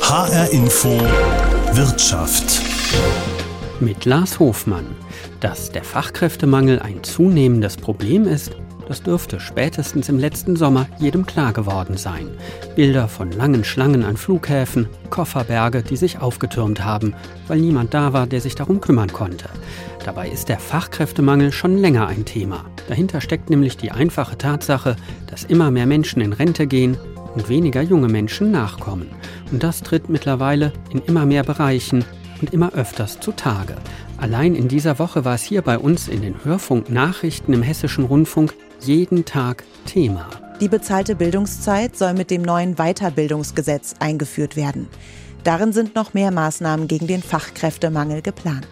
HR Info Wirtschaft. Mit Lars Hofmann. Dass der Fachkräftemangel ein zunehmendes Problem ist, das dürfte spätestens im letzten Sommer jedem klar geworden sein. Bilder von langen Schlangen an Flughäfen, Kofferberge, die sich aufgetürmt haben, weil niemand da war, der sich darum kümmern konnte. Dabei ist der Fachkräftemangel schon länger ein Thema. Dahinter steckt nämlich die einfache Tatsache, dass immer mehr Menschen in Rente gehen und weniger junge Menschen nachkommen. Und das tritt mittlerweile in immer mehr Bereichen und immer öfters zutage. Allein in dieser Woche war es hier bei uns in den Hörfunknachrichten im Hessischen Rundfunk jeden Tag Thema. Die bezahlte Bildungszeit soll mit dem neuen Weiterbildungsgesetz eingeführt werden. Darin sind noch mehr Maßnahmen gegen den Fachkräftemangel geplant.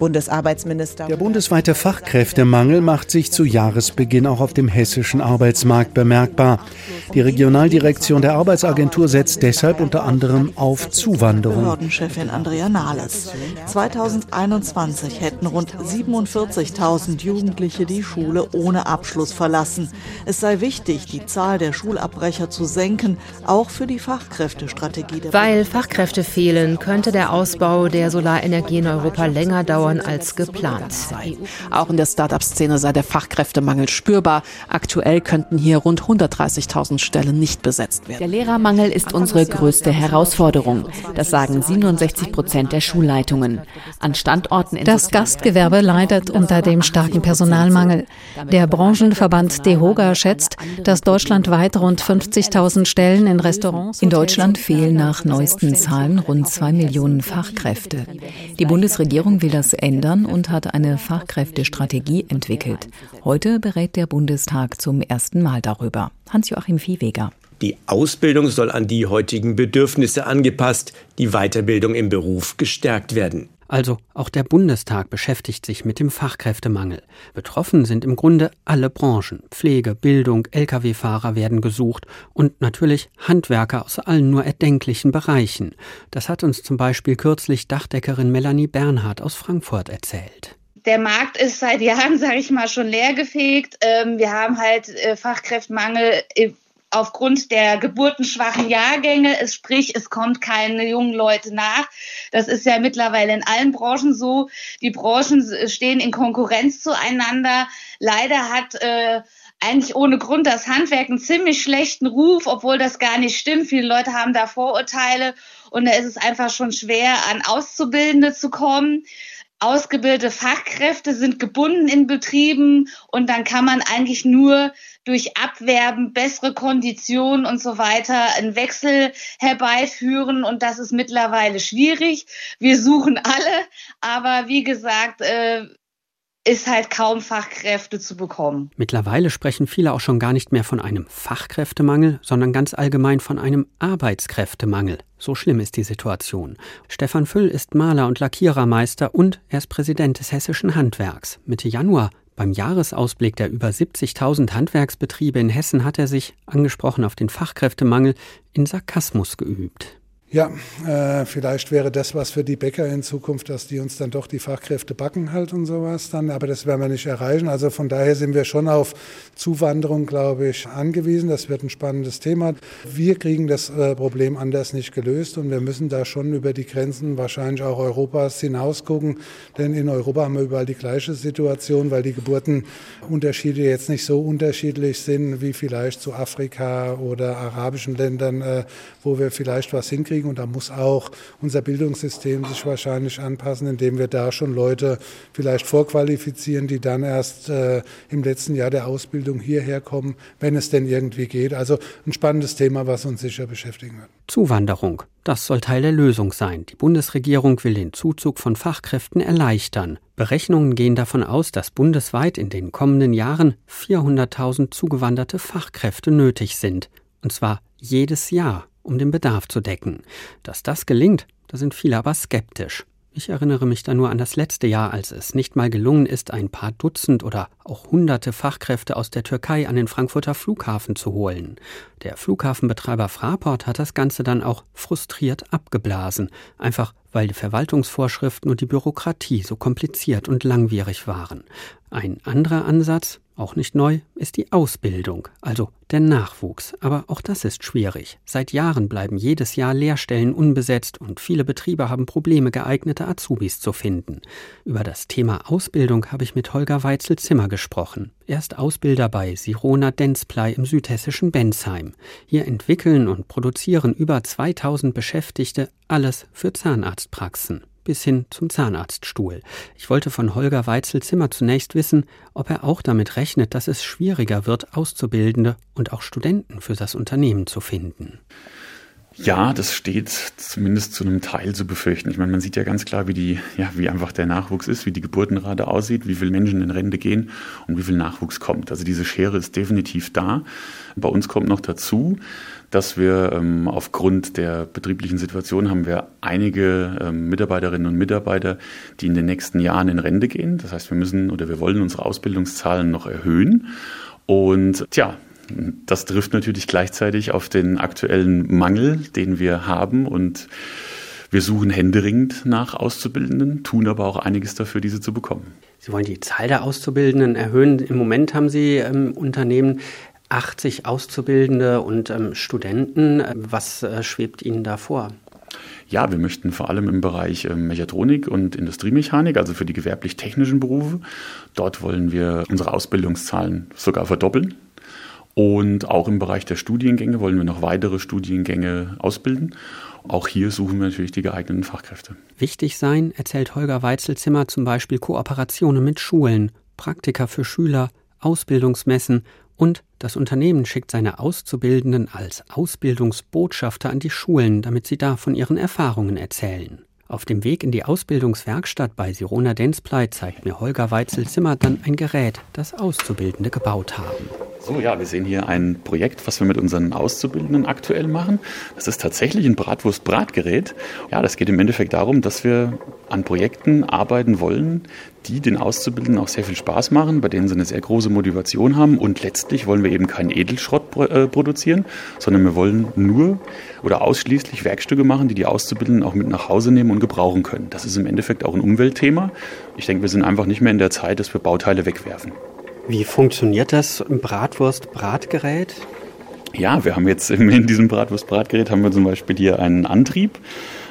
Bundesarbeitsminister. Der bundesweite Fachkräftemangel macht sich zu Jahresbeginn auch auf dem hessischen Arbeitsmarkt bemerkbar. Die Regionaldirektion der Arbeitsagentur setzt deshalb unter anderem auf Zuwanderung. Behördenchefin Andrea Nahles. 2021 hätten rund 47.000 Jugendliche die Schule ohne Abschluss verlassen. Es sei wichtig, die Zahl der Schulabbrecher zu senken, auch für die Fachkräftestrategie. Weil Fachkräfte fehlen, könnte der Ausbau der Solarenergie in Europa länger dauern dauern als geplant. Auch in der Start-up-Szene sei der Fachkräftemangel spürbar. Aktuell könnten hier rund 130.000 Stellen nicht besetzt werden. Der Lehrermangel ist unsere größte Herausforderung. Das sagen 67 Prozent der Schulleitungen. An Standorten in das Gastgewerbe leidet unter dem starken Personalmangel. Der Branchenverband DEHOGA schätzt, dass deutschlandweit rund 50.000 Stellen in Restaurants. In Deutschland fehlen nach neuesten Zahlen rund zwei Millionen Fachkräfte. Die Bundesregierung will das ändern und hat eine Fachkräftestrategie entwickelt. Heute berät der Bundestag zum ersten Mal darüber. Hans-Joachim Viehweger. Die Ausbildung soll an die heutigen Bedürfnisse angepasst, die Weiterbildung im Beruf gestärkt werden. Also auch der Bundestag beschäftigt sich mit dem Fachkräftemangel. Betroffen sind im Grunde alle Branchen. Pflege, Bildung, Lkw-Fahrer werden gesucht und natürlich Handwerker aus allen nur erdenklichen Bereichen. Das hat uns zum Beispiel kürzlich Dachdeckerin Melanie Bernhardt aus Frankfurt erzählt der Markt ist seit Jahren, sage ich mal, schon leergefegt. Ähm, wir haben halt äh, Fachkräftemangel aufgrund der geburtenschwachen Jahrgänge, es sprich, es kommt keine jungen Leute nach. Das ist ja mittlerweile in allen Branchen so. Die Branchen stehen in Konkurrenz zueinander. Leider hat äh, eigentlich ohne Grund das Handwerk einen ziemlich schlechten Ruf, obwohl das gar nicht stimmt. Viele Leute haben da Vorurteile und da ist es einfach schon schwer, an Auszubildende zu kommen ausgebildete Fachkräfte sind gebunden in Betrieben und dann kann man eigentlich nur durch Abwerben, bessere Konditionen und so weiter einen Wechsel herbeiführen und das ist mittlerweile schwierig. Wir suchen alle, aber wie gesagt, äh, ist halt kaum Fachkräfte zu bekommen. Mittlerweile sprechen viele auch schon gar nicht mehr von einem Fachkräftemangel, sondern ganz allgemein von einem Arbeitskräftemangel. So schlimm ist die Situation. Stefan Füll ist Maler und Lackierermeister und er ist Präsident des Hessischen Handwerks. Mitte Januar beim Jahresausblick der über 70.000 Handwerksbetriebe in Hessen hat er sich, angesprochen auf den Fachkräftemangel, in Sarkasmus geübt. Ja, äh, vielleicht wäre das was für die Bäcker in Zukunft, dass die uns dann doch die Fachkräfte backen halt und sowas dann, aber das werden wir nicht erreichen. Also von daher sind wir schon auf Zuwanderung, glaube ich, angewiesen. Das wird ein spannendes Thema. Wir kriegen das äh, Problem anders nicht gelöst und wir müssen da schon über die Grenzen wahrscheinlich auch Europas hinaus gucken, denn in Europa haben wir überall die gleiche Situation, weil die Geburtenunterschiede jetzt nicht so unterschiedlich sind wie vielleicht zu Afrika oder arabischen Ländern, äh, wo wir vielleicht was hinkriegen kriegen. Und da muss auch unser Bildungssystem sich wahrscheinlich anpassen, indem wir da schon Leute vielleicht vorqualifizieren, die dann erst äh, im letzten Jahr der Ausbildung hierher kommen, wenn es denn irgendwie geht. Also ein spannendes Thema, was uns sicher beschäftigen wird. Zuwanderung. Das soll Teil der Lösung sein. Die Bundesregierung will den Zuzug von Fachkräften erleichtern. Berechnungen gehen davon aus, dass bundesweit in den kommenden Jahren 400.000 zugewanderte Fachkräfte nötig sind. Und zwar jedes Jahr um den Bedarf zu decken. Dass das gelingt, da sind viele aber skeptisch. Ich erinnere mich da nur an das letzte Jahr, als es nicht mal gelungen ist, ein paar Dutzend oder auch hunderte Fachkräfte aus der Türkei an den Frankfurter Flughafen zu holen. Der Flughafenbetreiber Fraport hat das Ganze dann auch frustriert abgeblasen, einfach weil die Verwaltungsvorschriften und die Bürokratie so kompliziert und langwierig waren. Ein anderer Ansatz, Auch nicht neu ist die Ausbildung, also der Nachwuchs. Aber auch das ist schwierig. Seit Jahren bleiben jedes Jahr Lehrstellen unbesetzt und viele Betriebe haben Probleme, geeignete Azubis zu finden. Über das Thema Ausbildung habe ich mit Holger Weitzel-Zimmer gesprochen. Er ist Ausbilder bei Sirona Denzplei im südhessischen Bensheim. Hier entwickeln und produzieren über 2000 Beschäftigte alles für Zahnarztpraxen bis hin zum Zahnarztstuhl. Ich wollte von Holger Weitzel-Zimmer zunächst wissen, ob er auch damit rechnet, dass es schwieriger wird, Auszubildende und auch Studenten für das Unternehmen zu finden. Ja, das steht zumindest zu einem Teil zu befürchten. Ich meine, man sieht ja ganz klar, wie die, ja, wie einfach der Nachwuchs ist, wie die Geburtenrate aussieht, wie viele Menschen in Rente gehen und wie viel Nachwuchs kommt. Also diese Schere ist definitiv da. Bei uns kommt noch dazu, dass wir ähm, aufgrund der betrieblichen Situation haben wir einige ähm, Mitarbeiterinnen und Mitarbeiter, die in den nächsten Jahren in Rente gehen. Das heißt, wir müssen oder wir wollen unsere Ausbildungszahlen noch erhöhen. Und tja, das trifft natürlich gleichzeitig auf den aktuellen Mangel, den wir haben und wir suchen händeringend nach Auszubildenden, tun aber auch einiges dafür, diese zu bekommen. Sie wollen die Zahl der Auszubildenden erhöhen. Im Moment haben Sie im ähm, Unternehmen 80 Auszubildende und ähm, Studenten. Was äh, schwebt Ihnen da vor? Ja, wir möchten vor allem im Bereich ähm, Mechatronik und Industriemechanik, also für die gewerblich-technischen Berufe, dort wollen wir unsere Ausbildungszahlen sogar verdoppeln. Und auch im Bereich der Studiengänge wollen wir noch weitere Studiengänge ausbilden. Auch hier suchen wir natürlich die geeigneten Fachkräfte. Wichtig sein, erzählt Holger Weitzelzimmer, zum Beispiel Kooperationen mit Schulen, Praktika für Schüler, Ausbildungsmessen und das Unternehmen schickt seine Auszubildenden als Ausbildungsbotschafter an die Schulen, damit sie da von ihren Erfahrungen erzählen. Auf dem Weg in die Ausbildungswerkstatt bei Sirona Denzplei zeigt mir Holger Weitzel-Zimmer dann ein Gerät, das Auszubildende gebaut haben. So, ja, wir sehen hier ein Projekt, was wir mit unseren Auszubildenden aktuell machen. Das ist tatsächlich ein Bratwurst-Bratgerät. Ja, das geht im Endeffekt darum, dass wir an Projekten arbeiten wollen, die den Auszubildenden auch sehr viel Spaß machen, bei denen sie eine sehr große Motivation haben. Und letztlich wollen wir eben keinen Edelschrott äh, produzieren, sondern wir wollen nur oder ausschließlich Werkstücke machen, die die Auszubildenden auch mit nach Hause nehmen und gebrauchen können. Das ist im Endeffekt auch ein Umweltthema. Ich denke, wir sind einfach nicht mehr in der Zeit, dass wir Bauteile wegwerfen. Wie funktioniert das Bratwurst-Bratgerät? Ja, wir haben jetzt in diesem Bratwurst-Bratgerät haben wir zum Beispiel hier einen Antrieb,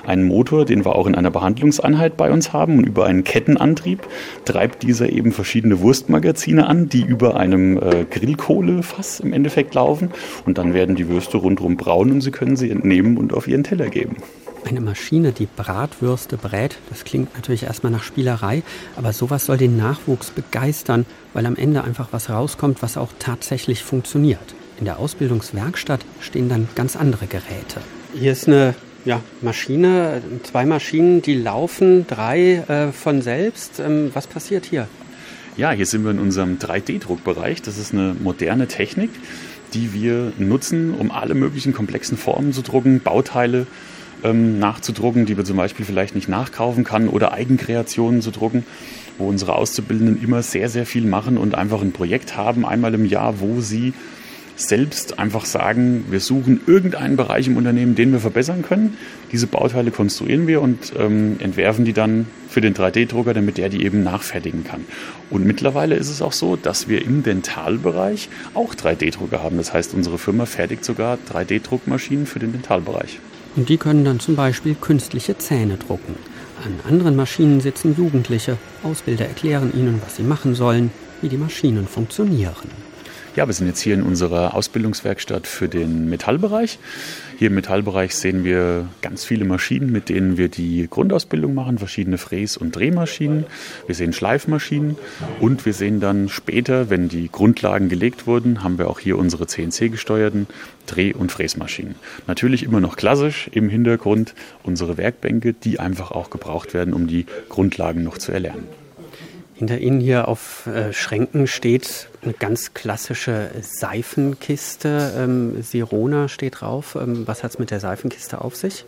einen Motor, den wir auch in einer Behandlungseinheit bei uns haben. Und über einen Kettenantrieb treibt dieser eben verschiedene Wurstmagazine an, die über einem äh, Grillkohlefass im Endeffekt laufen. Und dann werden die Würste rundherum braun und Sie können sie entnehmen und auf Ihren Teller geben. Eine Maschine, die Bratwürste brät, das klingt natürlich erstmal nach Spielerei, aber sowas soll den Nachwuchs begeistern, weil am Ende einfach was rauskommt, was auch tatsächlich funktioniert. In der Ausbildungswerkstatt stehen dann ganz andere Geräte. Hier ist eine ja, Maschine, zwei Maschinen, die laufen, drei äh, von selbst. Ähm, was passiert hier? Ja, hier sind wir in unserem 3D-Druckbereich. Das ist eine moderne Technik, die wir nutzen, um alle möglichen komplexen Formen zu drucken, Bauteile ähm, nachzudrucken, die wir zum Beispiel vielleicht nicht nachkaufen kann oder Eigenkreationen zu drucken, wo unsere Auszubildenden immer sehr, sehr viel machen und einfach ein Projekt haben, einmal im Jahr, wo sie selbst einfach sagen, wir suchen irgendeinen Bereich im Unternehmen, den wir verbessern können. Diese Bauteile konstruieren wir und ähm, entwerfen die dann für den 3D-Drucker, damit der die eben nachfertigen kann. Und mittlerweile ist es auch so, dass wir im Dentalbereich auch 3D-Drucker haben. Das heißt, unsere Firma fertigt sogar 3D-Druckmaschinen für den Dentalbereich. Und die können dann zum Beispiel künstliche Zähne drucken. An anderen Maschinen sitzen Jugendliche. Ausbilder erklären ihnen, was sie machen sollen, wie die Maschinen funktionieren. Ja, wir sind jetzt hier in unserer Ausbildungswerkstatt für den Metallbereich. Hier im Metallbereich sehen wir ganz viele Maschinen, mit denen wir die Grundausbildung machen, verschiedene Fräs- und Drehmaschinen. Wir sehen Schleifmaschinen und wir sehen dann später, wenn die Grundlagen gelegt wurden, haben wir auch hier unsere CNC-gesteuerten Dreh- und Fräsmaschinen. Natürlich immer noch klassisch im Hintergrund unsere Werkbänke, die einfach auch gebraucht werden, um die Grundlagen noch zu erlernen. Hinter Ihnen hier auf äh, Schränken steht eine ganz klassische Seifenkiste. Ähm, Sirona steht drauf. Ähm, was hat es mit der Seifenkiste auf sich?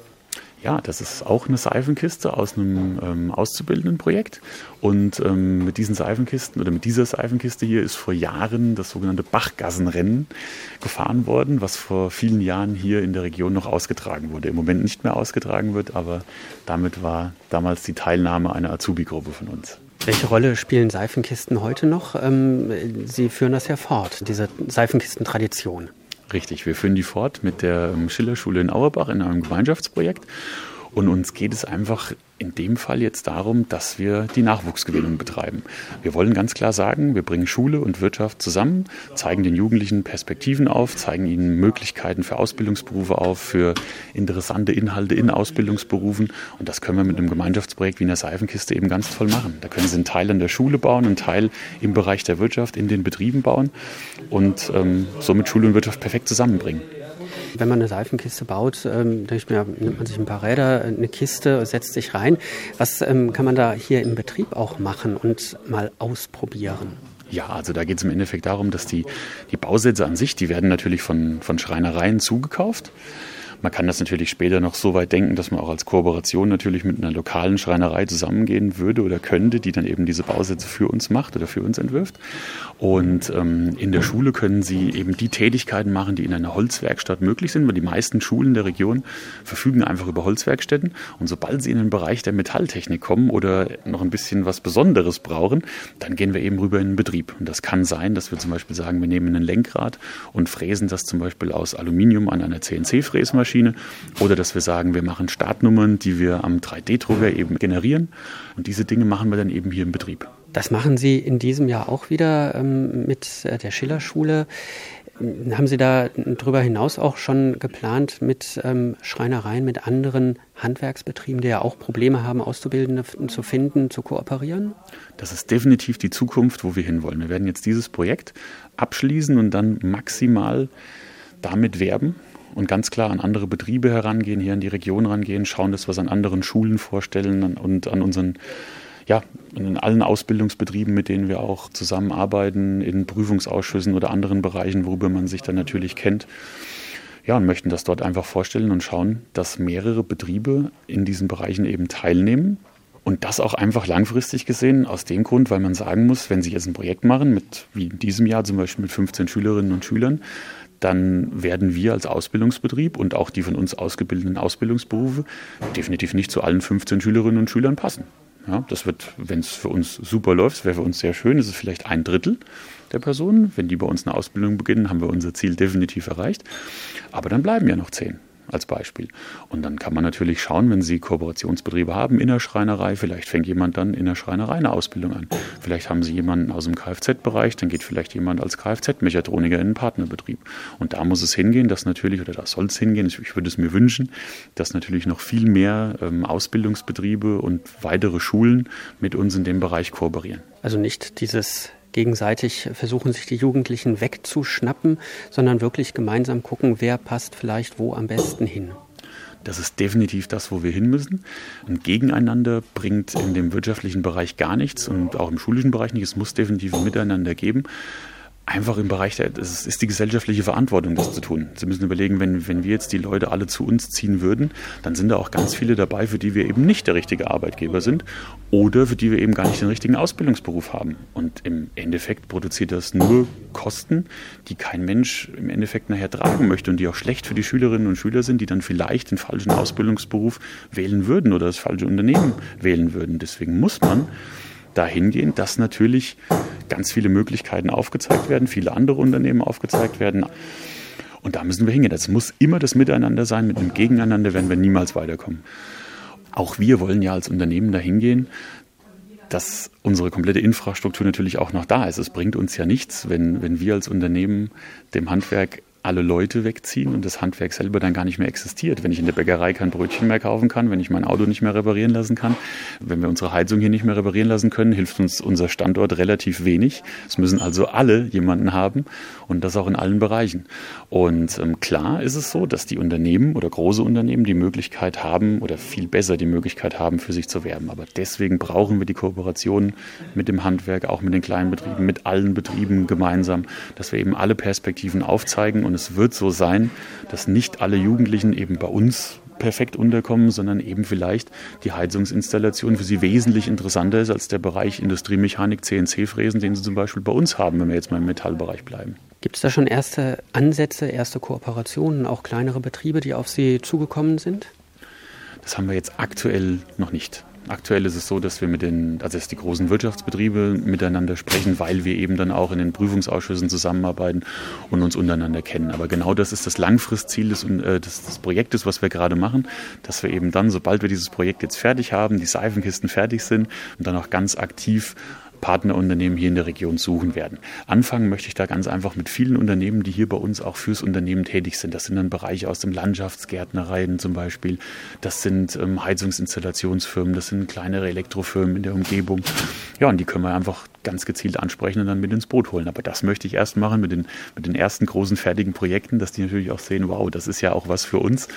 Ja, das ist auch eine Seifenkiste aus einem ähm, auszubildenden Projekt. Und ähm, mit diesen Seifenkisten oder mit dieser Seifenkiste hier ist vor Jahren das sogenannte Bachgassenrennen gefahren worden, was vor vielen Jahren hier in der Region noch ausgetragen wurde. Im Moment nicht mehr ausgetragen wird, aber damit war damals die Teilnahme einer Azubi-Gruppe von uns. Welche Rolle spielen Seifenkisten heute noch? Ähm, Sie führen das ja fort, diese Seifenkistentradition. Richtig, wir führen die fort mit der ähm, Schillerschule in Auerbach in einem Gemeinschaftsprojekt. Und uns geht es einfach in dem Fall jetzt darum, dass wir die Nachwuchsgewinnung betreiben. Wir wollen ganz klar sagen, wir bringen Schule und Wirtschaft zusammen, zeigen den Jugendlichen Perspektiven auf, zeigen ihnen Möglichkeiten für Ausbildungsberufe auf, für interessante Inhalte in Ausbildungsberufen. Und das können wir mit einem Gemeinschaftsprojekt wie in der Seifenkiste eben ganz toll machen. Da können Sie einen Teil an der Schule bauen, einen Teil im Bereich der Wirtschaft, in den Betrieben bauen und ähm, somit Schule und Wirtschaft perfekt zusammenbringen. Wenn man eine Seifenkiste baut, ähm, nimmt man sich ein paar Räder, eine Kiste, setzt sich rein. Was ähm, kann man da hier im Betrieb auch machen und mal ausprobieren? Ja, also da geht es im Endeffekt darum, dass die, die Bausätze an sich, die werden natürlich von, von Schreinereien zugekauft. Man kann das natürlich später noch so weit denken, dass man auch als Kooperation natürlich mit einer lokalen Schreinerei zusammengehen würde oder könnte, die dann eben diese Bausätze für uns macht oder für uns entwirft. Und ähm, in der Schule können sie eben die Tätigkeiten machen, die in einer Holzwerkstatt möglich sind, weil die meisten Schulen der Region verfügen einfach über Holzwerkstätten. Und sobald sie in den Bereich der Metalltechnik kommen oder noch ein bisschen was Besonderes brauchen, dann gehen wir eben rüber in den Betrieb. Und das kann sein, dass wir zum Beispiel sagen, wir nehmen ein Lenkrad und fräsen das zum Beispiel aus Aluminium an einer CNC-Fräsmaschine Maschine oder dass wir sagen, wir machen Startnummern, die wir am 3D-Drucker eben generieren. Und diese Dinge machen wir dann eben hier im Betrieb. Das machen Sie in diesem Jahr auch wieder ähm, mit äh, der Schillerschule. Haben Sie da darüber hinaus auch schon geplant mit ähm, Schreinereien, mit anderen Handwerksbetrieben, die ja auch Probleme haben, Auszubildende zu finden, zu kooperieren? Das ist definitiv die Zukunft, wo wir hinwollen. Wir werden jetzt dieses Projekt abschließen und dann maximal damit werben, und ganz klar an andere Betriebe herangehen, hier in die Region rangehen, schauen, dass wir es an anderen Schulen vorstellen und an unseren ja, in allen Ausbildungsbetrieben, mit denen wir auch zusammenarbeiten, in Prüfungsausschüssen oder anderen Bereichen, worüber man sich dann natürlich kennt. Ja, und möchten das dort einfach vorstellen und schauen, dass mehrere Betriebe in diesen Bereichen eben teilnehmen. Und das auch einfach langfristig gesehen, aus dem Grund, weil man sagen muss, wenn Sie jetzt ein Projekt machen, mit, wie in diesem Jahr zum Beispiel mit 15 Schülerinnen und Schülern, dann werden wir als Ausbildungsbetrieb und auch die von uns ausgebildeten Ausbildungsberufe definitiv nicht zu allen 15 Schülerinnen und Schülern passen. Ja, das wird, wenn es für uns super läuft, wäre für uns sehr schön, ist es vielleicht ein Drittel der Personen. Wenn die bei uns eine Ausbildung beginnen, haben wir unser Ziel definitiv erreicht. Aber dann bleiben ja noch zehn als Beispiel. Und dann kann man natürlich schauen, wenn Sie Kooperationsbetriebe haben in der Schreinerei, vielleicht fängt jemand dann in der Schreinerei eine Ausbildung an. Vielleicht haben Sie jemanden aus dem Kfz-Bereich, dann geht vielleicht jemand als Kfz-Mechatroniker in einen Partnerbetrieb. Und da muss es hingehen, dass natürlich, oder da soll es hingehen, ich würde es mir wünschen, dass natürlich noch viel mehr ähm, Ausbildungsbetriebe und weitere Schulen mit uns in dem Bereich kooperieren. Also nicht dieses gegenseitig versuchen, sich die Jugendlichen wegzuschnappen, sondern wirklich gemeinsam gucken, wer passt vielleicht wo am besten hin. Das ist definitiv das, wo wir hin müssen. Ein Gegeneinander bringt in dem wirtschaftlichen Bereich gar nichts und auch im schulischen Bereich nicht. Es muss definitiv ein Miteinander geben einfach im Bereich der, es ist die gesellschaftliche Verantwortung, das zu tun. Sie müssen überlegen, wenn, wenn wir jetzt die Leute alle zu uns ziehen würden, dann sind da auch ganz viele dabei, für die wir eben nicht der richtige Arbeitgeber sind oder für die wir eben gar nicht den richtigen Ausbildungsberuf haben. Und im Endeffekt produziert das nur Kosten, die kein Mensch im Endeffekt nachher tragen möchte und die auch schlecht für die Schülerinnen und Schüler sind, die dann vielleicht den falschen Ausbildungsberuf wählen würden oder das falsche Unternehmen wählen würden. Deswegen muss man dahingehend, dass natürlich ganz viele Möglichkeiten aufgezeigt werden, viele andere Unternehmen aufgezeigt werden. Und da müssen wir hingehen. Das muss immer das Miteinander sein. Mit dem Gegeneinander werden wir niemals weiterkommen. Auch wir wollen ja als Unternehmen dahin gehen, dass unsere komplette Infrastruktur natürlich auch noch da ist. Es bringt uns ja nichts, wenn, wenn wir als Unternehmen dem Handwerk alle Leute wegziehen und das Handwerk selber dann gar nicht mehr existiert. Wenn ich in der Bäckerei kein Brötchen mehr kaufen kann, wenn ich mein Auto nicht mehr reparieren lassen kann, wenn wir unsere Heizung hier nicht mehr reparieren lassen können, hilft uns unser Standort relativ wenig. Es müssen also alle jemanden haben und das auch in allen Bereichen. Und ähm, klar ist es so, dass die Unternehmen oder große Unternehmen die Möglichkeit haben oder viel besser die Möglichkeit haben, für sich zu werben. Aber deswegen brauchen wir die Kooperation mit dem Handwerk, auch mit den kleinen Betrieben, mit allen Betrieben gemeinsam, dass wir eben alle Perspektiven aufzeigen und es wird so sein, dass nicht alle Jugendlichen eben bei uns perfekt unterkommen, sondern eben vielleicht die Heizungsinstallation für sie wesentlich interessanter ist als der Bereich Industriemechanik, CNC-Fräsen, den sie zum Beispiel bei uns haben, wenn wir jetzt mal im Metallbereich bleiben. Gibt es da schon erste Ansätze, erste Kooperationen, auch kleinere Betriebe, die auf Sie zugekommen sind? Das haben wir jetzt aktuell noch nicht. Aktuell ist es so, dass wir mit den, also dass die großen Wirtschaftsbetriebe miteinander sprechen, weil wir eben dann auch in den Prüfungsausschüssen zusammenarbeiten und uns untereinander kennen. Aber genau das ist das Langfristziel des, äh, des, des Projektes, was wir gerade machen, dass wir eben dann, sobald wir dieses Projekt jetzt fertig haben, die Seifenkisten fertig sind und dann auch ganz aktiv Partnerunternehmen hier in der Region suchen werden. Anfangen möchte ich da ganz einfach mit vielen Unternehmen, die hier bei uns auch fürs Unternehmen tätig sind. Das sind dann Bereiche aus dem Landschaftsgärtnereien zum Beispiel. Das sind ähm, Heizungsinstallationsfirmen, das sind kleinere Elektrofirmen in der Umgebung. Ja, und die können wir einfach ganz gezielt ansprechen und dann mit ins Boot holen. Aber das möchte ich erst machen mit den, mit den ersten großen fertigen Projekten, dass die natürlich auch sehen, wow, das ist ja auch was für uns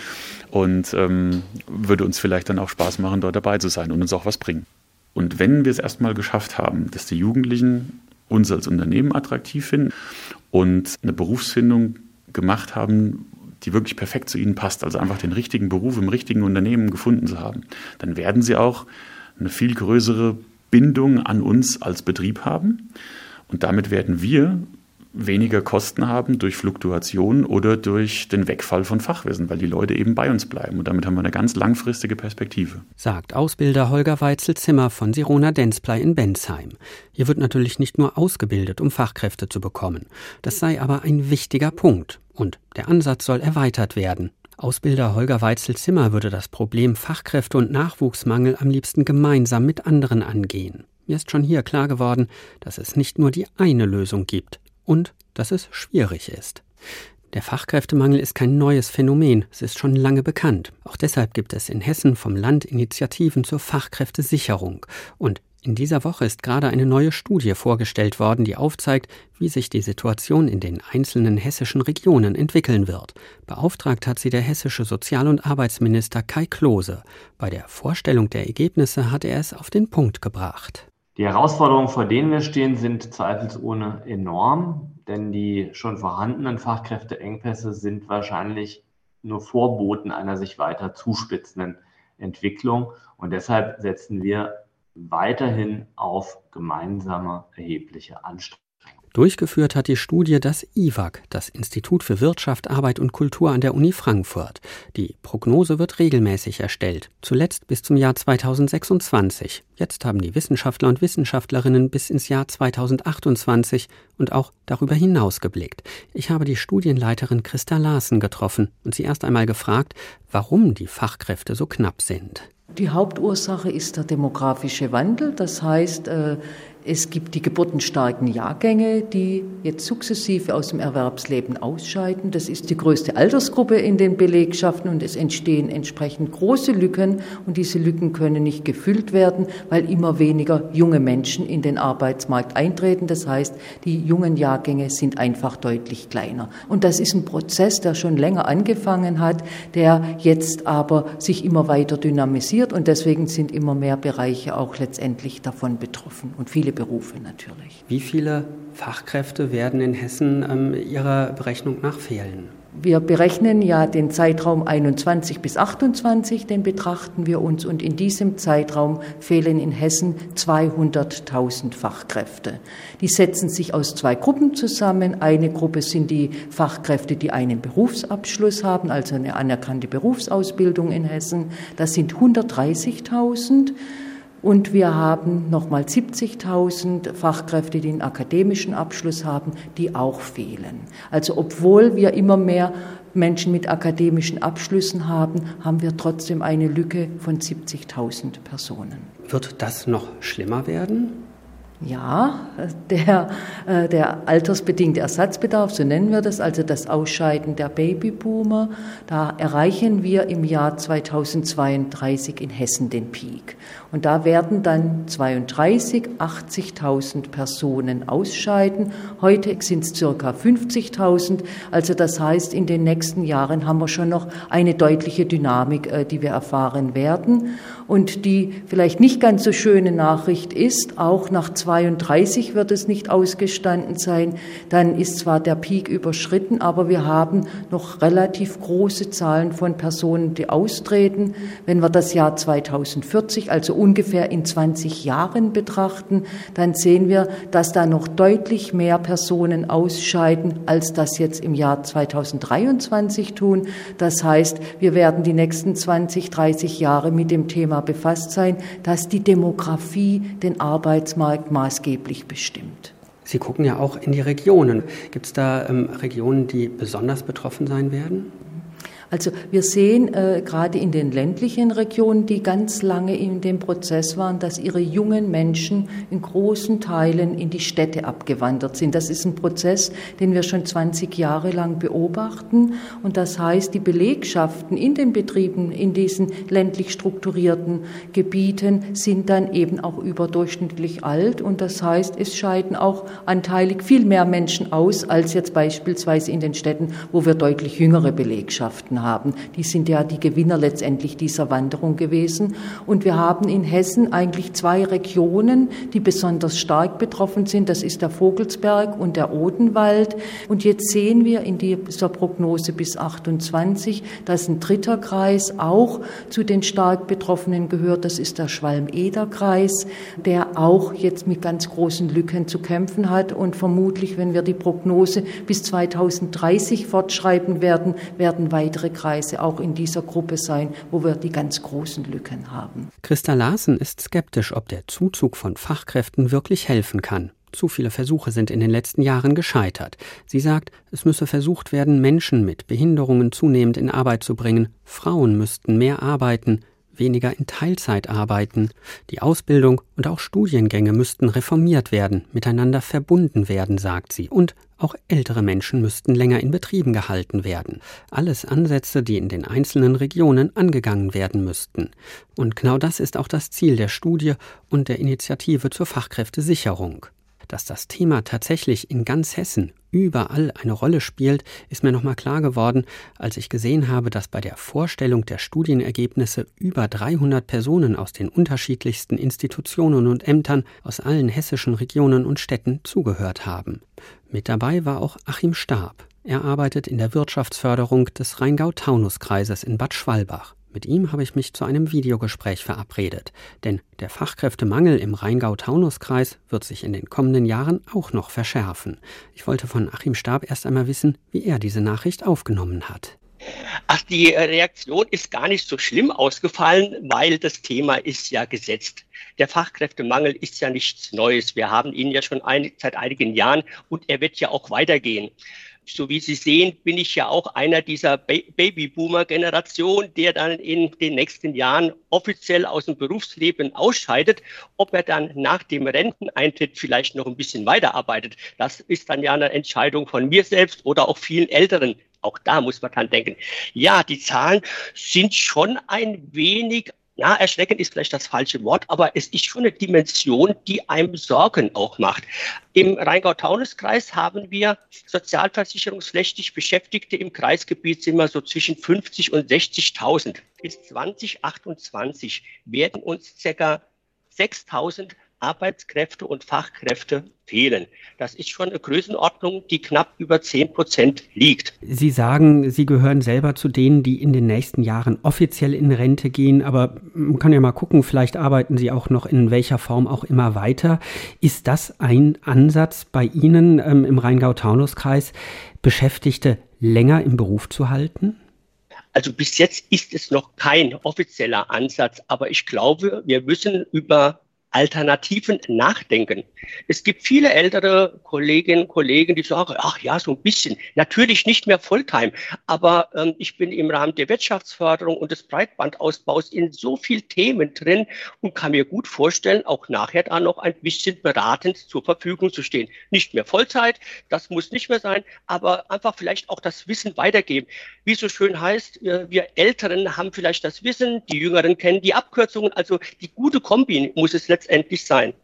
und ähm, würde uns vielleicht dann auch Spaß machen, dort dabei zu sein und uns auch was bringen. Und wenn wir es erstmal geschafft haben, dass die Jugendlichen uns als Unternehmen attraktiv finden und eine Berufsfindung gemacht haben, die wirklich perfekt zu ihnen passt, also einfach den richtigen Beruf im richtigen Unternehmen gefunden zu haben, dann werden sie auch eine viel größere Bindung an uns als Betrieb haben. Und damit werden wir weniger Kosten haben durch Fluktuation oder durch den Wegfall von Fachwissen, weil die Leute eben bei uns bleiben. Und damit haben wir eine ganz langfristige Perspektive. Sagt Ausbilder Holger Weitzel-Zimmer von Sirona Denzplay in Bensheim. Hier wird natürlich nicht nur ausgebildet, um Fachkräfte zu bekommen. Das sei aber ein wichtiger Punkt. Und der Ansatz soll erweitert werden. Ausbilder Holger Weitzel-Zimmer würde das Problem Fachkräfte und Nachwuchsmangel am liebsten gemeinsam mit anderen angehen. Mir ist schon hier klar geworden, dass es nicht nur die eine Lösung gibt und dass es schwierig ist. Der Fachkräftemangel ist kein neues Phänomen, es ist schon lange bekannt. Auch deshalb gibt es in Hessen vom Land Initiativen zur Fachkräftesicherung. Und in dieser Woche ist gerade eine neue Studie vorgestellt worden, die aufzeigt, wie sich die Situation in den einzelnen hessischen Regionen entwickeln wird. Beauftragt hat sie der hessische Sozial- und Arbeitsminister Kai Klose. Bei der Vorstellung der Ergebnisse hat er es auf den Punkt gebracht. Die Herausforderungen, vor denen wir stehen, sind zweifelsohne enorm, denn die schon vorhandenen Fachkräfteengpässe sind wahrscheinlich nur Vorboten einer sich weiter zuspitzenden Entwicklung. Und deshalb setzen wir weiterhin auf gemeinsame erhebliche Anstrengungen. Durchgeführt hat die Studie das IWAG, das Institut für Wirtschaft, Arbeit und Kultur an der Uni Frankfurt. Die Prognose wird regelmäßig erstellt, zuletzt bis zum Jahr 2026. Jetzt haben die Wissenschaftler und Wissenschaftlerinnen bis ins Jahr 2028 und auch darüber hinaus geblickt. Ich habe die Studienleiterin Christa Larsen getroffen und sie erst einmal gefragt, warum die Fachkräfte so knapp sind. Die Hauptursache ist der demografische Wandel. Das heißt, äh, es gibt die geburtenstarken Jahrgänge, die jetzt sukzessive aus dem Erwerbsleben ausscheiden. Das ist die größte Altersgruppe in den Belegschaften und es entstehen entsprechend große Lücken und diese Lücken können nicht gefüllt werden, weil immer weniger junge Menschen in den Arbeitsmarkt eintreten. Das heißt, die jungen Jahrgänge sind einfach deutlich kleiner. Und das ist ein Prozess, der schon länger angefangen hat, der jetzt aber sich immer weiter dynamisiert und deswegen sind immer mehr Bereiche auch letztendlich davon betroffen und viele Berufe natürlich. Wie viele Fachkräfte werden in Hessen ähm, Ihrer Berechnung nach fehlen? Wir berechnen ja den Zeitraum 21 bis 28, den betrachten wir uns und in diesem Zeitraum fehlen in Hessen 200.000 Fachkräfte. Die setzen sich aus zwei Gruppen zusammen. Eine Gruppe sind die Fachkräfte, die einen Berufsabschluss haben, also eine anerkannte Berufsausbildung in Hessen. Das sind 130.000. Und wir haben nochmal 70.000 Fachkräfte, die einen akademischen Abschluss haben, die auch fehlen. Also obwohl wir immer mehr Menschen mit akademischen Abschlüssen haben, haben wir trotzdem eine Lücke von 70.000 Personen. Wird das noch schlimmer werden? Ja, der, äh, der altersbedingte Ersatzbedarf, so nennen wir das, also das Ausscheiden der Babyboomer, da erreichen wir im Jahr 2032 in Hessen den Peak. Und da werden dann 32, 80.000 Personen ausscheiden. Heute sind es circa 50.000. Also das heißt, in den nächsten Jahren haben wir schon noch eine deutliche Dynamik, äh, die wir erfahren werden. Und die vielleicht nicht ganz so schöne Nachricht ist, auch nach 2032 wird es nicht ausgestanden sein. Dann ist zwar der Peak überschritten, aber wir haben noch relativ große Zahlen von Personen, die austreten. Wenn wir das Jahr 2040, also ungefähr in 20 Jahren betrachten, dann sehen wir, dass da noch deutlich mehr Personen ausscheiden, als das jetzt im Jahr 2023 tun. Das heißt, wir werden die nächsten 20, 30 Jahre mit dem Thema befasst sein, dass die Demografie den Arbeitsmarkt maßgeblich bestimmt. Sie gucken ja auch in die Regionen. Gibt es da ähm, Regionen, die besonders betroffen sein werden? Also wir sehen äh, gerade in den ländlichen Regionen, die ganz lange in dem Prozess waren, dass ihre jungen Menschen in großen Teilen in die Städte abgewandert sind. Das ist ein Prozess, den wir schon 20 Jahre lang beobachten. Und das heißt, die Belegschaften in den Betrieben, in diesen ländlich strukturierten Gebieten sind dann eben auch überdurchschnittlich alt. Und das heißt, es scheiden auch anteilig viel mehr Menschen aus als jetzt beispielsweise in den Städten, wo wir deutlich jüngere Belegschaften haben haben. Die sind ja die Gewinner letztendlich dieser Wanderung gewesen. Und wir haben in Hessen eigentlich zwei Regionen, die besonders stark betroffen sind. Das ist der Vogelsberg und der Odenwald. Und jetzt sehen wir in dieser Prognose bis 28, dass ein dritter Kreis auch zu den stark Betroffenen gehört. Das ist der Schwalm-Eder-Kreis, der auch jetzt mit ganz großen Lücken zu kämpfen hat. Und vermutlich, wenn wir die Prognose bis 2030 fortschreiben werden, werden weitere Kreise auch in dieser Gruppe sein, wo wir die ganz großen Lücken haben. Christa Larsen ist skeptisch, ob der Zuzug von Fachkräften wirklich helfen kann. Zu viele Versuche sind in den letzten Jahren gescheitert. Sie sagt, es müsse versucht werden, Menschen mit Behinderungen zunehmend in Arbeit zu bringen. Frauen müssten mehr arbeiten weniger in Teilzeit arbeiten. Die Ausbildung und auch Studiengänge müssten reformiert werden, miteinander verbunden werden, sagt sie. Und auch ältere Menschen müssten länger in Betrieben gehalten werden. Alles Ansätze, die in den einzelnen Regionen angegangen werden müssten. Und genau das ist auch das Ziel der Studie und der Initiative zur Fachkräftesicherung. Dass das Thema tatsächlich in ganz Hessen überall eine Rolle spielt, ist mir nochmal klar geworden, als ich gesehen habe, dass bei der Vorstellung der Studienergebnisse über 300 Personen aus den unterschiedlichsten Institutionen und Ämtern aus allen hessischen Regionen und Städten zugehört haben. Mit dabei war auch Achim Stab. Er arbeitet in der Wirtschaftsförderung des Rheingau-Taunus-Kreises in Bad Schwalbach. Mit ihm habe ich mich zu einem Videogespräch verabredet, denn der Fachkräftemangel im Rheingau-Taunus-Kreis wird sich in den kommenden Jahren auch noch verschärfen. Ich wollte von Achim Stab erst einmal wissen, wie er diese Nachricht aufgenommen hat. Ach, die Reaktion ist gar nicht so schlimm ausgefallen, weil das Thema ist ja gesetzt. Der Fachkräftemangel ist ja nichts Neues. Wir haben ihn ja schon ein, seit einigen Jahren und er wird ja auch weitergehen so wie Sie sehen, bin ich ja auch einer dieser ba Babyboomer-Generation, der dann in den nächsten Jahren offiziell aus dem Berufsleben ausscheidet. Ob er dann nach dem Renteneintritt vielleicht noch ein bisschen weiterarbeitet, das ist dann ja eine Entscheidung von mir selbst oder auch vielen Älteren. Auch da muss man dran denken. Ja, die Zahlen sind schon ein wenig ja, erschreckend ist vielleicht das falsche Wort, aber es ist schon eine Dimension, die einem Sorgen auch macht. Im Rheingau-Taunus-Kreis haben wir sozialversicherungspflichtig Beschäftigte im Kreisgebiet sind wir so zwischen 50 und 60.000. Bis 2028 werden uns ca. 6.000 Arbeitskräfte und Fachkräfte fehlen. Das ist schon eine Größenordnung, die knapp über 10 Prozent liegt. Sie sagen, Sie gehören selber zu denen, die in den nächsten Jahren offiziell in Rente gehen, aber man kann ja mal gucken, vielleicht arbeiten Sie auch noch in welcher Form auch immer weiter. Ist das ein Ansatz bei Ihnen ähm, im Rheingau-Taunus-Kreis, Beschäftigte länger im Beruf zu halten? Also bis jetzt ist es noch kein offizieller Ansatz, aber ich glaube, wir müssen über Alternativen nachdenken. Es gibt viele ältere Kolleginnen und Kollegen, die sagen, ach ja, so ein bisschen. Natürlich nicht mehr Volltime, aber ähm, ich bin im Rahmen der Wirtschaftsförderung und des Breitbandausbaus in so viel Themen drin und kann mir gut vorstellen, auch nachher da noch ein bisschen beratend zur Verfügung zu stehen. Nicht mehr Vollzeit, das muss nicht mehr sein, aber einfach vielleicht auch das Wissen weitergeben. Wie so schön heißt, äh, wir Älteren haben vielleicht das Wissen, die Jüngeren kennen die Abkürzungen, also die gute Kombi muss es letztendlich letztendlich sein.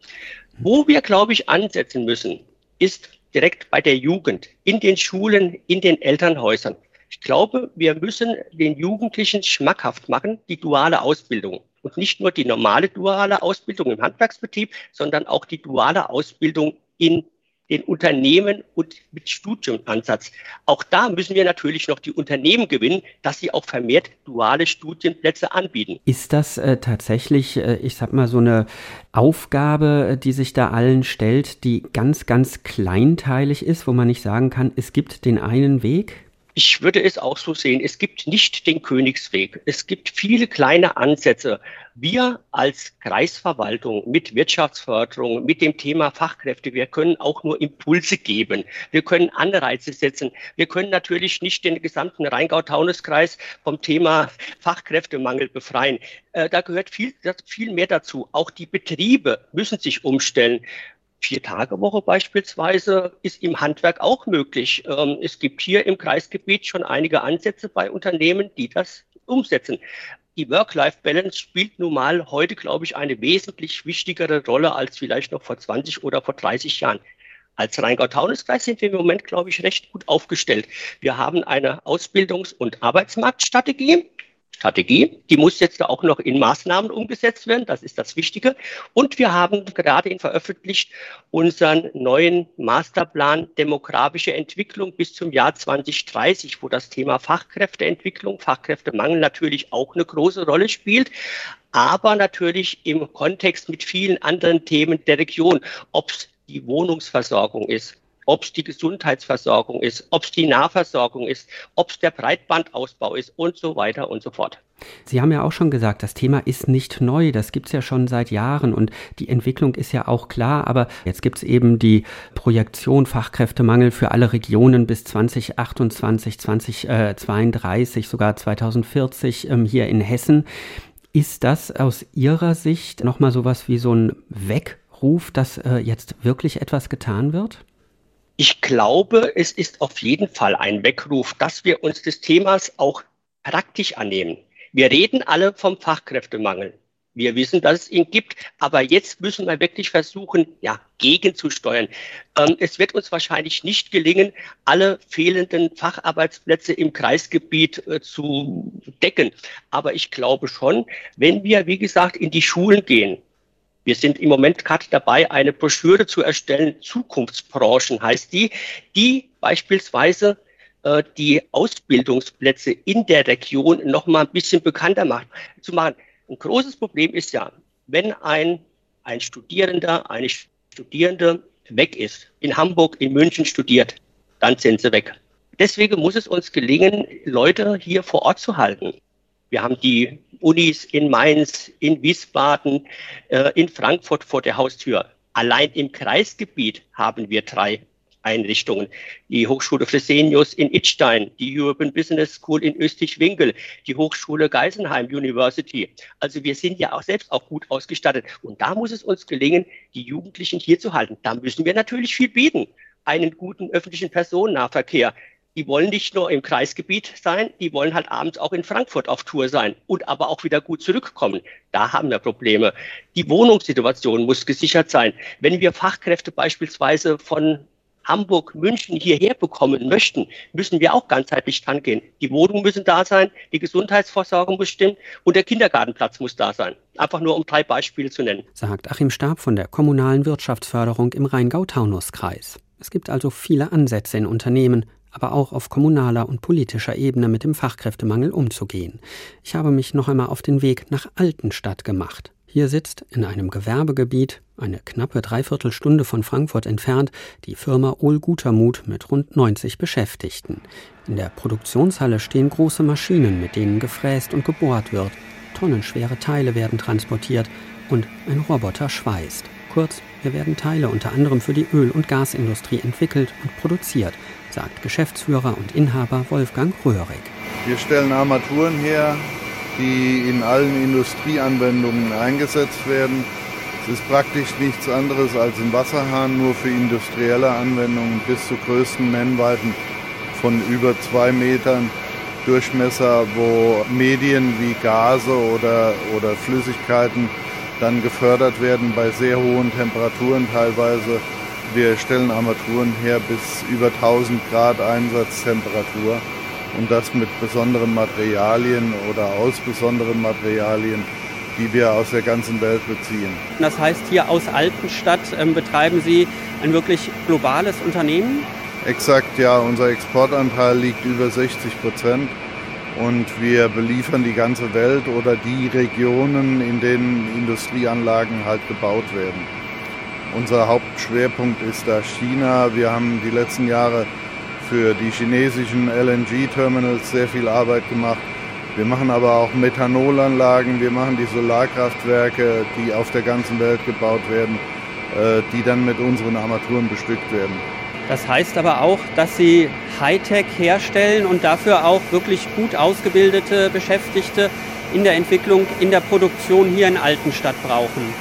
Wo wir, glaube ich, ansetzen müssen, ist direkt bei der Jugend, in den Schulen, in den Elternhäusern. Ich glaube, wir müssen den Jugendlichen schmackhaft machen, die duale Ausbildung. Und nicht nur die normale duale Ausbildung im Handwerksbetrieb, sondern auch die duale Ausbildung in den Unternehmen und mit Studienansatz. Auch da müssen wir natürlich noch die Unternehmen gewinnen, dass sie auch vermehrt duale Studienplätze anbieten. Ist das äh, tatsächlich, äh, ich sag mal, so eine Aufgabe, äh, die sich da allen stellt, die ganz, ganz kleinteilig ist, wo man nicht sagen kann, es gibt den einen Weg? Ich würde es auch so sehen. Es gibt nicht den Königsweg. Es gibt viele kleine Ansätze. Wir als Kreisverwaltung mit Wirtschaftsförderung, mit dem Thema Fachkräfte, wir können auch nur Impulse geben. Wir können Anreize setzen. Wir können natürlich nicht den gesamten Rheingau-Taunus-Kreis vom Thema Fachkräftemangel befreien. Äh, da gehört viel, viel mehr dazu. Auch die Betriebe müssen sich umstellen. Vier-Tage-Woche beispielsweise ist im Handwerk auch möglich. Ähm, es gibt hier im Kreisgebiet schon einige Ansätze bei Unternehmen, die das umsetzen. Die Work-Life-Balance spielt nun mal heute, glaube ich, eine wesentlich wichtigere Rolle als vielleicht noch vor 20 oder vor 30 Jahren. Als Rheingau-Taunus-Kreis sind wir im Moment, glaube ich, recht gut aufgestellt. Wir haben eine Ausbildungs- und Arbeitsmarktstrategie. Strategie. Die muss jetzt auch noch in Maßnahmen umgesetzt werden. Das ist das Wichtige. Und wir haben gerade veröffentlicht unseren neuen Masterplan demografische Entwicklung bis zum Jahr 2030, wo das Thema Fachkräfteentwicklung, Fachkräftemangel natürlich auch eine große Rolle spielt aber natürlich im Kontext mit vielen anderen Themen der Region, ob es die Wohnungsversorgung ist, ob es die Gesundheitsversorgung ist, ob es die Nahversorgung ist, ob es der Breitbandausbau ist und so weiter und so fort. Sie haben ja auch schon gesagt, das Thema ist nicht neu, das gibt es ja schon seit Jahren und die Entwicklung ist ja auch klar, aber jetzt gibt es eben die Projektion Fachkräftemangel für alle Regionen bis 2028, 2032, sogar 2040 ähm, hier in Hessen. Ist das aus Ihrer Sicht nochmal sowas wie so ein Weckruf, dass äh, jetzt wirklich etwas getan wird? Ich glaube, es ist auf jeden Fall ein Weckruf, dass wir uns des Themas auch praktisch annehmen. Wir reden alle vom Fachkräftemangel. Wir wissen, dass es ihn gibt, aber jetzt müssen wir wirklich versuchen, ja, gegenzusteuern. Ähm, es wird uns wahrscheinlich nicht gelingen, alle fehlenden Facharbeitsplätze im Kreisgebiet äh, zu decken. Aber ich glaube schon, wenn wir, wie gesagt, in die Schulen gehen, wir sind im Moment gerade dabei, eine Broschüre zu erstellen, Zukunftsbranchen heißt die, die beispielsweise äh, die Ausbildungsplätze in der Region noch mal ein bisschen bekannter macht, zu machen. Ein großes Problem ist ja, wenn ein, ein Studierender, eine Studierende weg ist, in Hamburg, in München studiert, dann sind sie weg. Deswegen muss es uns gelingen, Leute hier vor Ort zu halten. Wir haben die Unis in Mainz, in Wiesbaden, äh, in Frankfurt vor der Haustür. Allein im Kreisgebiet haben wir drei Einrichtungen. Die Hochschule Fresenius in Idstein, die European Business School in Österreich-Winkel, die Hochschule Geisenheim University. Also wir sind ja auch selbst auch gut ausgestattet. Und da muss es uns gelingen, die Jugendlichen hier zu halten. Da müssen wir natürlich viel bieten. Einen guten öffentlichen Personennahverkehr, die wollen nicht nur im Kreisgebiet sein, die wollen halt abends auch in Frankfurt auf Tour sein und aber auch wieder gut zurückkommen. Da haben wir Probleme. Die Wohnungssituation muss gesichert sein. Wenn wir Fachkräfte beispielsweise von Hamburg, München hierher bekommen möchten, müssen wir auch ganzheitlich dran gehen. Die Wohnungen müssen da sein, die Gesundheitsversorgung muss stimmen und der Kindergartenplatz muss da sein. Einfach nur um drei Beispiele zu nennen. Sagt Achim Stab von der kommunalen Wirtschaftsförderung im Rheingau-Taunus-Kreis. Es gibt also viele Ansätze in Unternehmen, aber auch auf kommunaler und politischer Ebene mit dem Fachkräftemangel umzugehen. Ich habe mich noch einmal auf den Weg nach Altenstadt gemacht. Hier sitzt in einem Gewerbegebiet, eine knappe Dreiviertelstunde von Frankfurt entfernt, die Firma Ohl Gutermut mit rund 90 Beschäftigten. In der Produktionshalle stehen große Maschinen, mit denen gefräst und gebohrt wird. Tonnenschwere Teile werden transportiert und ein Roboter schweißt. Kurz, hier werden Teile unter anderem für die Öl- und Gasindustrie entwickelt und produziert, sagt Geschäftsführer und Inhaber Wolfgang Röhrig. Wir stellen Armaturen her, die in allen Industrieanwendungen eingesetzt werden. Es ist praktisch nichts anderes als ein Wasserhahn, nur für industrielle Anwendungen bis zu größten Nennweiten von über zwei Metern Durchmesser, wo Medien wie Gase oder, oder Flüssigkeiten dann gefördert werden bei sehr hohen Temperaturen teilweise. Wir stellen Armaturen her bis über 1000 Grad Einsatzzemperatur und das mit besonderen Materialien oder aus besonderen Materialien, die wir aus der ganzen Welt beziehen. Das heißt, hier aus Altenstadt ähm, betreiben Sie ein wirklich globales Unternehmen? Exakt, ja. Unser Exportanteil liegt über 60 Prozent und wir beliefern die ganze Welt oder die Regionen, in denen Industrieanlagen halt gebaut werden. Unser Hauptschwerpunkt ist da China. Wir haben die letzten Jahre für die chinesischen LNG-Terminals sehr viel Arbeit gemacht. Wir machen aber auch Methanolanlagen, wir machen die Solarkraftwerke, die auf der ganzen Welt gebaut werden, äh, die dann mit unseren Armaturen bestückt werden. Das heißt aber auch, dass Sie Hightech herstellen und dafür auch wirklich gut ausgebildete Beschäftigte in der Entwicklung, in der Produktion hier in Altenstadt brauchen.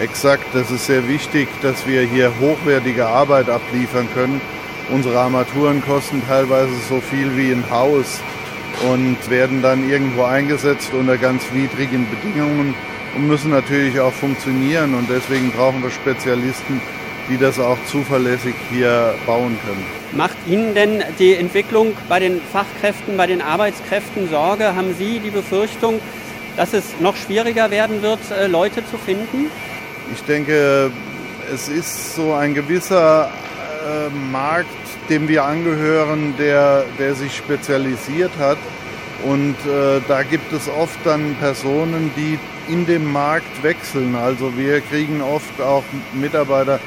Exakt, das ist sehr wichtig, dass wir hier hochwertige Arbeit abliefern können. Unsere Armaturen kosten teilweise so viel wie ein Haus und werden dann irgendwo eingesetzt unter ganz widrigen Bedingungen und müssen natürlich auch funktionieren. Und deswegen brauchen wir Spezialisten, die das auch zuverlässig hier bauen können. Macht Ihnen denn die Entwicklung bei den Fachkräften, bei den Arbeitskräften Sorge? Haben Sie die Befürchtung, dass es noch schwieriger werden wird, äh, Leute zu finden? Ich denke, es ist so ein gewisser äh, Markt, dem wir angehören, der, der sich spezialisiert hat. Und äh, da gibt es oft dann Personen, die in dem Markt wechseln. Also wir kriegen oft auch Mitarbeiter,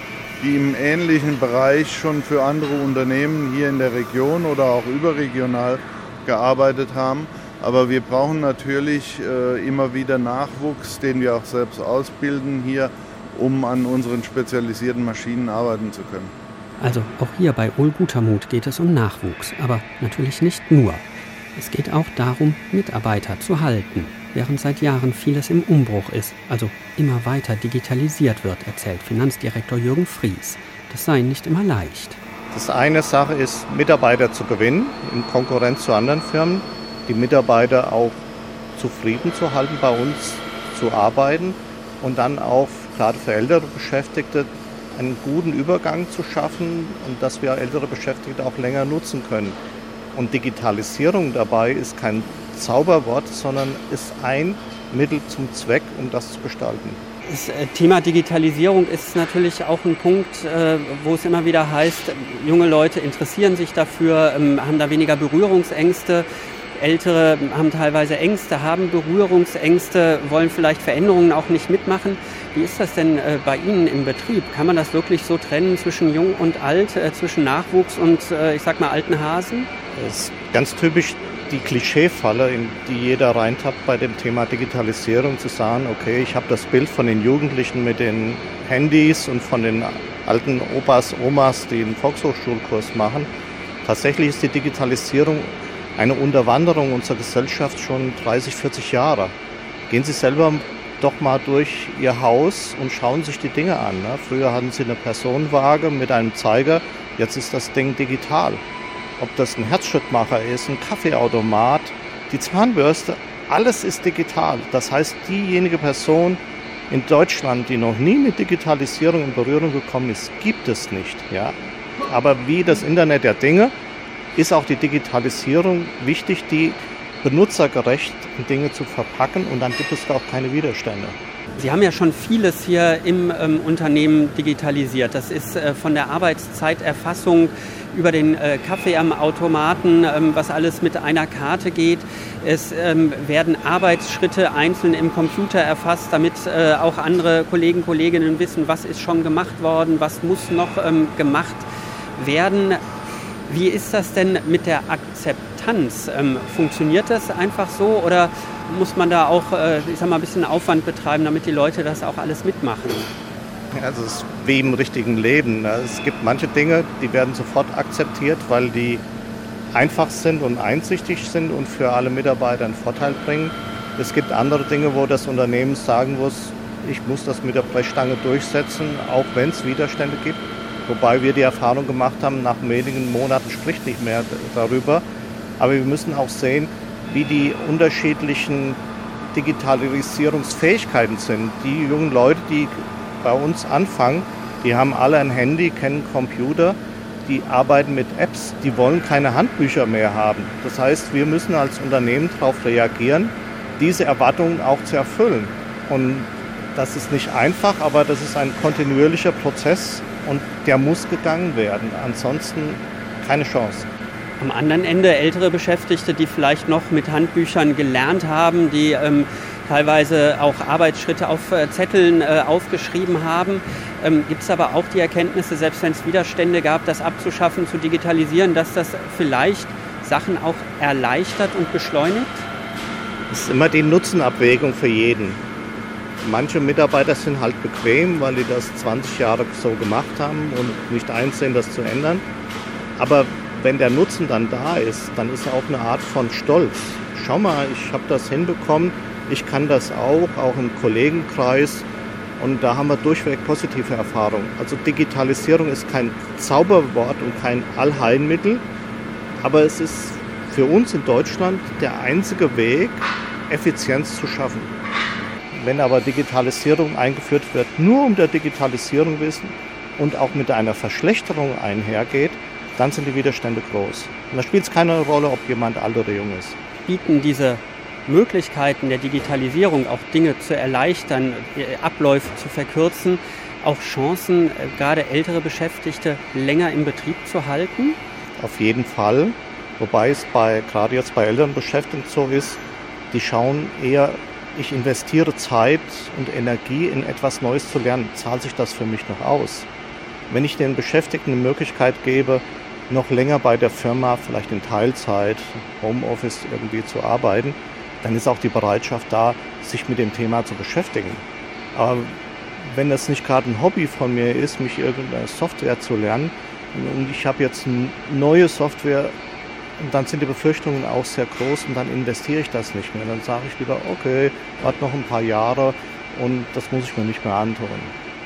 die im ähnlichen Bereich schon für andere Unternehmen hier in der Region oder auch überregional gearbeitet haben. Aber wir brauchen natürlich äh, immer wieder Nachwuchs, den wir auch selbst ausbilden hier, um an unseren spezialisierten Maschinen arbeiten zu können. Also auch hier bei Gutermut geht es um Nachwuchs, aber natürlich nicht nur. Es geht auch darum, Mitarbeiter zu halten, während seit Jahren vieles im Umbruch ist, also immer weiter digitalisiert wird, erzählt Finanzdirektor Jürgen Fries. Das sei nicht immer leicht. Das eine Sache ist, Mitarbeiter zu gewinnen, in Konkurrenz zu anderen Firmen, die Mitarbeiter auch zufrieden zu halten, bei uns zu arbeiten und dann auch gerade für ältere Beschäftigte einen guten Übergang zu schaffen und dass wir ältere Beschäftigte auch länger nutzen können. Und Digitalisierung dabei ist kein Zauberwort, sondern ist ein Mittel zum Zweck, um das zu gestalten. Das äh, Thema Digitalisierung ist natürlich auch ein Punkt, äh, wo es immer wieder heißt, junge Leute interessieren sich dafür, ähm, haben da weniger Berührungsängste. Ältere haben teilweise Ängste, haben Berührungsängste, wollen vielleicht Veränderungen auch nicht mitmachen. Wie ist das denn äh, bei Ihnen im Betrieb? Kann man das wirklich so trennen zwischen Jung und Alt, zwischen Nachwuchs und ich sag mal alten Hasen? Das ist ganz typisch die Klischeefalle, in die jeder reintappt bei dem Thema Digitalisierung, zu sagen, okay, ich habe das Bild von den Jugendlichen mit den Handys und von den alten Opas, Omas, die einen Volkshochschulkurs machen. Tatsächlich ist die Digitalisierung eine Unterwanderung unserer Gesellschaft schon 30, 40 Jahre. Gehen Sie selber doch mal durch Ihr Haus und schauen sich die Dinge an. Ne? Früher hatten Sie eine Personenwaage mit einem Zeiger, jetzt ist das Ding digital. Ob das ein Herzschrittmacher ist, ein Kaffeeautomat, die Zahnbürste, alles ist digital. Das heißt, diejenige Person in Deutschland, die noch nie mit Digitalisierung in Berührung gekommen ist, gibt es nicht. Ja? Aber wie das Internet der Dinge ist auch die Digitalisierung wichtig, die benutzergerecht Dinge zu verpacken und dann gibt es da auch keine Widerstände. Sie haben ja schon vieles hier im ähm, Unternehmen digitalisiert. Das ist äh, von der Arbeitszeiterfassung über den äh, Kaffee am Automaten, ähm, was alles mit einer Karte geht. Es ähm, werden Arbeitsschritte einzeln im Computer erfasst, damit äh, auch andere Kollegen, Kolleginnen wissen, was ist schon gemacht worden, was muss noch ähm, gemacht werden. Wie ist das denn mit der Akzeptanz? Ähm, funktioniert das einfach so oder muss man da auch, äh, ich sag mal, ein bisschen Aufwand betreiben, damit die Leute das auch alles mitmachen? Also es ist wie im richtigen Leben. Ne? Es gibt manche Dinge, die werden sofort akzeptiert, weil die einfach sind und einsichtig sind und für alle Mitarbeiter einen Vorteil bringen. Es gibt andere Dinge, wo das Unternehmen sagen muss, ich muss das mit der Brechstange durchsetzen, auch wenn es Widerstände gibt. Wobei wir die Erfahrung gemacht haben, nach wenigen Monaten spricht nicht mehr darüber. Aber wir müssen auch sehen, wie die unterschiedlichen Digitalisierungsfähigkeiten sind. Die jungen Leute, die bei uns anfangen, die haben alle ein Handy, kennen Computer, die arbeiten mit Apps, die wollen keine Handbücher mehr haben. Das heißt, wir müssen als Unternehmen darauf reagieren, diese Erwartungen auch zu erfüllen. Und das ist nicht einfach, aber das ist ein kontinuierlicher Prozess und der muss gegangen werden. Ansonsten keine Chance. Am anderen Ende ältere Beschäftigte, die vielleicht noch mit Handbüchern gelernt haben, die ähm, teilweise auch Arbeitsschritte auf äh, Zetteln äh, aufgeschrieben haben. Ähm, Gibt es aber auch die Erkenntnisse, selbst wenn es Widerstände gab, das abzuschaffen, zu digitalisieren, dass das vielleicht Sachen auch erleichtert und beschleunigt? Es ist immer die Nutzenabwägung für jeden. Manche Mitarbeiter sind halt bequem, weil die das 20 Jahre so gemacht haben und nicht einsehen, das zu ändern. Aber wenn der Nutzen dann da ist, dann ist auch eine Art von Stolz. Schau mal, ich habe das hinbekommen, ich kann das auch, auch im Kollegenkreis. Und da haben wir durchweg positive Erfahrungen. Also Digitalisierung ist kein Zauberwort und kein Allheilmittel, aber es ist für uns in Deutschland der einzige Weg, Effizienz zu schaffen. Wenn aber Digitalisierung eingeführt wird, nur um der Digitalisierung wissen und auch mit einer Verschlechterung einhergeht, dann sind die Widerstände groß. Und da spielt es keine Rolle, ob jemand alt oder jung ist. Bieten diese Möglichkeiten der Digitalisierung, auch Dinge zu erleichtern, Abläufe zu verkürzen, auch Chancen, äh, gerade ältere Beschäftigte länger im Betrieb zu halten? Auf jeden Fall. Wobei es bei, gerade jetzt bei älteren Beschäftigten so ist, die schauen eher, ich investiere Zeit und Energie in etwas Neues zu lernen. Zahlt sich das für mich noch aus? Wenn ich den Beschäftigten eine Möglichkeit gebe, noch länger bei der Firma, vielleicht in Teilzeit, Homeoffice irgendwie zu arbeiten, dann ist auch die Bereitschaft da, sich mit dem Thema zu beschäftigen. Aber wenn das nicht gerade ein Hobby von mir ist, mich irgendeine Software zu lernen, und ich habe jetzt eine neue Software, dann sind die Befürchtungen auch sehr groß und dann investiere ich das nicht mehr. Dann sage ich lieber, okay, warte noch ein paar Jahre und das muss ich mir nicht mehr antun.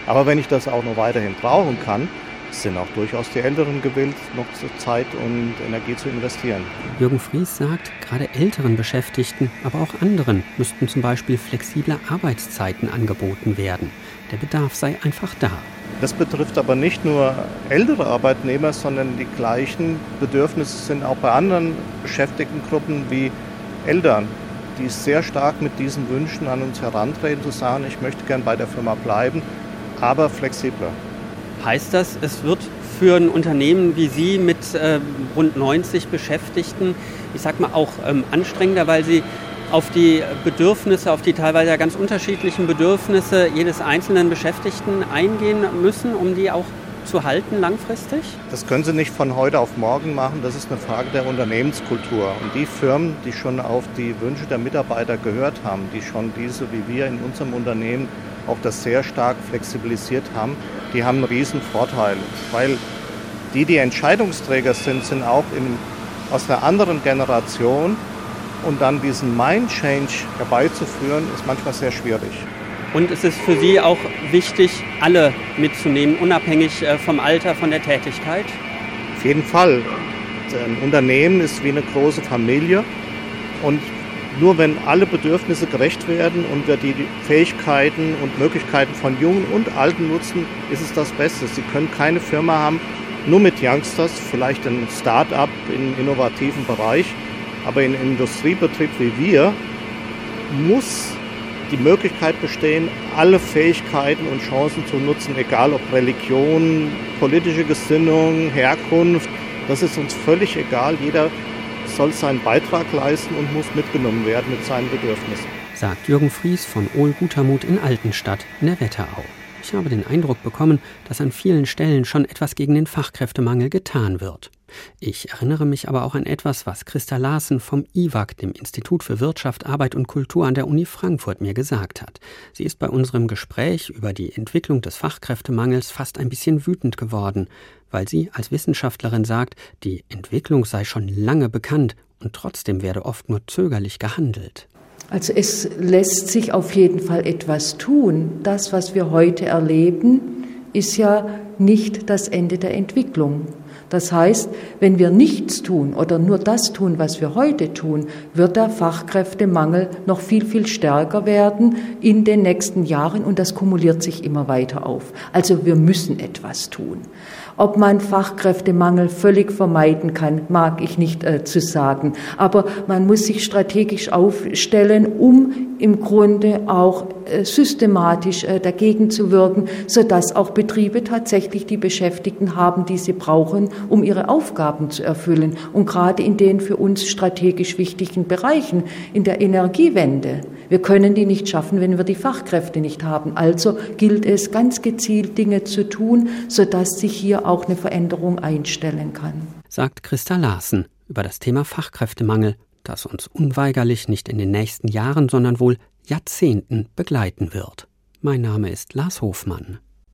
Aber wenn ich das auch noch weiterhin brauchen kann, sind auch durchaus die Älteren gewillt, noch Zeit und Energie zu investieren. Jürgen Fries sagt, gerade älteren Beschäftigten, aber auch anderen müssten zum Beispiel flexible Arbeitszeiten angeboten werden. Der Bedarf sei einfach da. Das betrifft aber nicht nur ältere Arbeitnehmer, sondern die gleichen Bedürfnisse sind auch bei anderen Beschäftigtengruppen wie Eltern, die sehr stark mit diesen Wünschen an uns herantreten, zu sagen, ich möchte gern bei der Firma bleiben, aber flexibler. Heißt das, es wird für ein Unternehmen wie Sie mit äh, rund 90 Beschäftigten, ich sag mal auch ähm, anstrengender, weil Sie auf die Bedürfnisse, auf die teilweise ganz unterschiedlichen Bedürfnisse jedes einzelnen Beschäftigten eingehen müssen, um die auch zu halten langfristig? Das können Sie nicht von heute auf morgen machen. Das ist eine Frage der Unternehmenskultur. Und die Firmen, die schon auf die Wünsche der Mitarbeiter gehört haben, die schon diese wie wir in unserem Unternehmen auch das sehr stark flexibilisiert haben, die haben einen riesen Vorteil, weil die, die Entscheidungsträger sind, sind auch in, aus einer anderen Generation und dann diesen Mind-Change herbeizuführen, ist manchmal sehr schwierig. Und es ist für Sie auch wichtig, alle mitzunehmen, unabhängig äh, vom Alter, von der Tätigkeit? Auf jeden Fall. Ein Unternehmen ist wie eine große Familie und nur wenn alle Bedürfnisse gerecht werden und wir die Fähigkeiten und Möglichkeiten von Jungen und Alten nutzen, ist es das Beste. Sie können keine Firma haben, nur mit Youngsters, vielleicht ein Start-up im innovativen Bereich, aber in einem Industriebetrieb wie wir muss die Möglichkeit bestehen, alle Fähigkeiten und Chancen zu nutzen, egal ob Religion, politische Gesinnung, Herkunft, das ist uns völlig egal. Jeder soll seinen Beitrag leisten und muss mitgenommen werden mit seinen Bedürfnissen. Sagt Jürgen Fries von Ohl Gutermut in Altenstadt in der Wetterau. Ich habe den Eindruck bekommen, dass an vielen Stellen schon etwas gegen den Fachkräftemangel getan wird. Ich erinnere mich aber auch an etwas, was Christa Larsen vom IWAG, dem Institut für Wirtschaft, Arbeit und Kultur an der Uni Frankfurt, mir gesagt hat. Sie ist bei unserem Gespräch über die Entwicklung des Fachkräftemangels fast ein bisschen wütend geworden, weil sie als Wissenschaftlerin sagt, die Entwicklung sei schon lange bekannt und trotzdem werde oft nur zögerlich gehandelt. Also es lässt sich auf jeden Fall etwas tun. Das, was wir heute erleben, ist ja nicht das Ende der Entwicklung. Das heißt, wenn wir nichts tun oder nur das tun, was wir heute tun, wird der Fachkräftemangel noch viel, viel stärker werden in den nächsten Jahren und das kumuliert sich immer weiter auf. Also wir müssen etwas tun. Ob man Fachkräftemangel völlig vermeiden kann, mag ich nicht äh, zu sagen. Aber man muss sich strategisch aufstellen, um im Grunde auch äh, systematisch äh, dagegen zu wirken, sodass auch Betriebe tatsächlich die Beschäftigten haben, die sie brauchen, um ihre Aufgaben zu erfüllen. Und gerade in den für uns strategisch wichtigen Bereichen, in der Energiewende. Wir können die nicht schaffen, wenn wir die Fachkräfte nicht haben. Also gilt es ganz gezielt Dinge zu tun, sodass sich hier auch eine Veränderung einstellen kann. Sagt Christa Larsen über das Thema Fachkräftemangel das uns unweigerlich nicht in den nächsten Jahren, sondern wohl Jahrzehnten begleiten wird. Mein Name ist Lars Hofmann.